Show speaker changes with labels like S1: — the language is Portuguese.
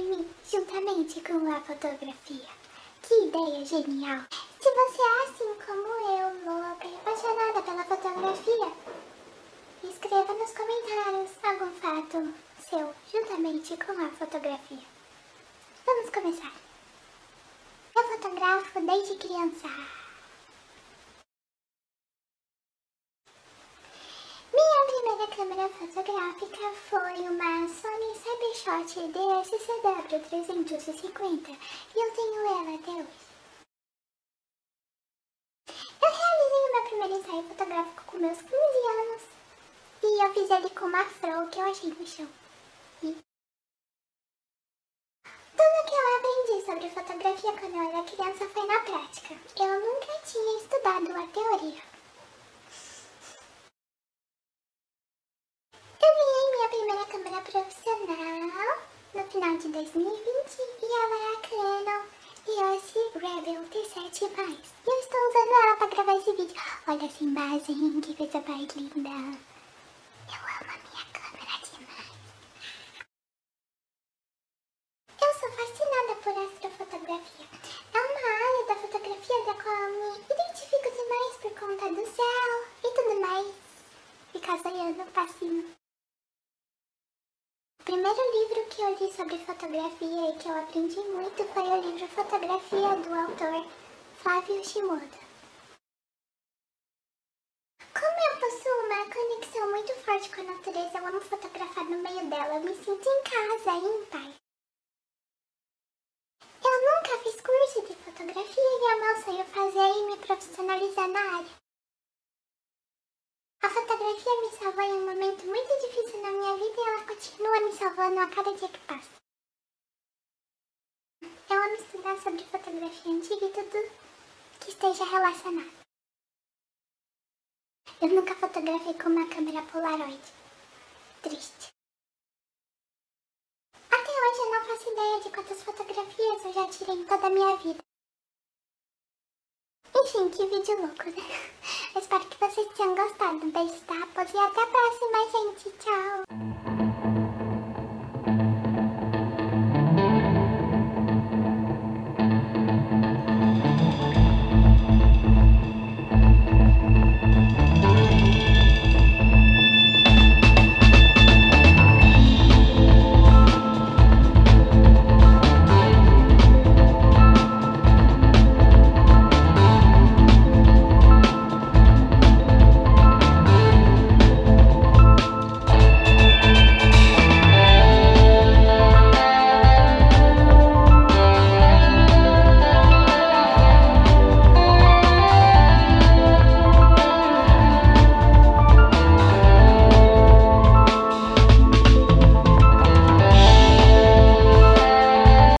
S1: sobre mim, juntamente com a fotografia? Que ideia genial! Se você é assim como eu, louca e apaixonada pela fotografia, escreva nos comentários algum fato seu juntamente com a fotografia. Vamos começar. Eu fotografo desde criança. Minha primeira câmera fotográfica foi uma Sony Cybershot DSCW350 e eu tenho ela até hoje. Eu realizei meu primeiro ensaio fotográfico com meus 15 anos e eu fiz ele com uma fro que eu achei no chão. Tudo que eu aprendi sobre fotografia quando eu era criança foi na prática. Eu nunca tinha estudado a teoria. Eu ganhei minha primeira câmera profissional no final de 2020 e ela é a Canon EOS Rebel T7+. E eu estou usando ela para gravar esse vídeo. Olha essa imagem, que coisa mais linda. Eu amo a minha câmera demais. Eu sou fascinada por astrofotografia. É uma área da fotografia da qual eu me identifico demais por conta do céu e tudo mais. Ficar olhando cima. O primeiro livro que eu li sobre fotografia e que eu aprendi muito foi o livro Fotografia do autor Flávio Shimoda. Como eu possuo uma conexão muito forte com a natureza, eu amo fotografar no meio dela, eu me sinto em casa e em paz. Eu nunca fiz curso de fotografia e é meu sonho fazer e me profissionalizar na área. A fotografia me salvou em um momento muito difícil na minha vida e ela continua me salvando a cada dia que passa. Eu amo estudar sobre fotografia antiga e tudo que esteja relacionado. Eu nunca fotografei com uma câmera Polaroid. Triste. Até hoje eu não faço ideia de quantas fotografias eu já tirei em toda a minha vida. Enfim, que vídeo louco, né? Eu espero que vocês tenham gostado. Um beijo, tá? E até a próxima, gente. Tchau!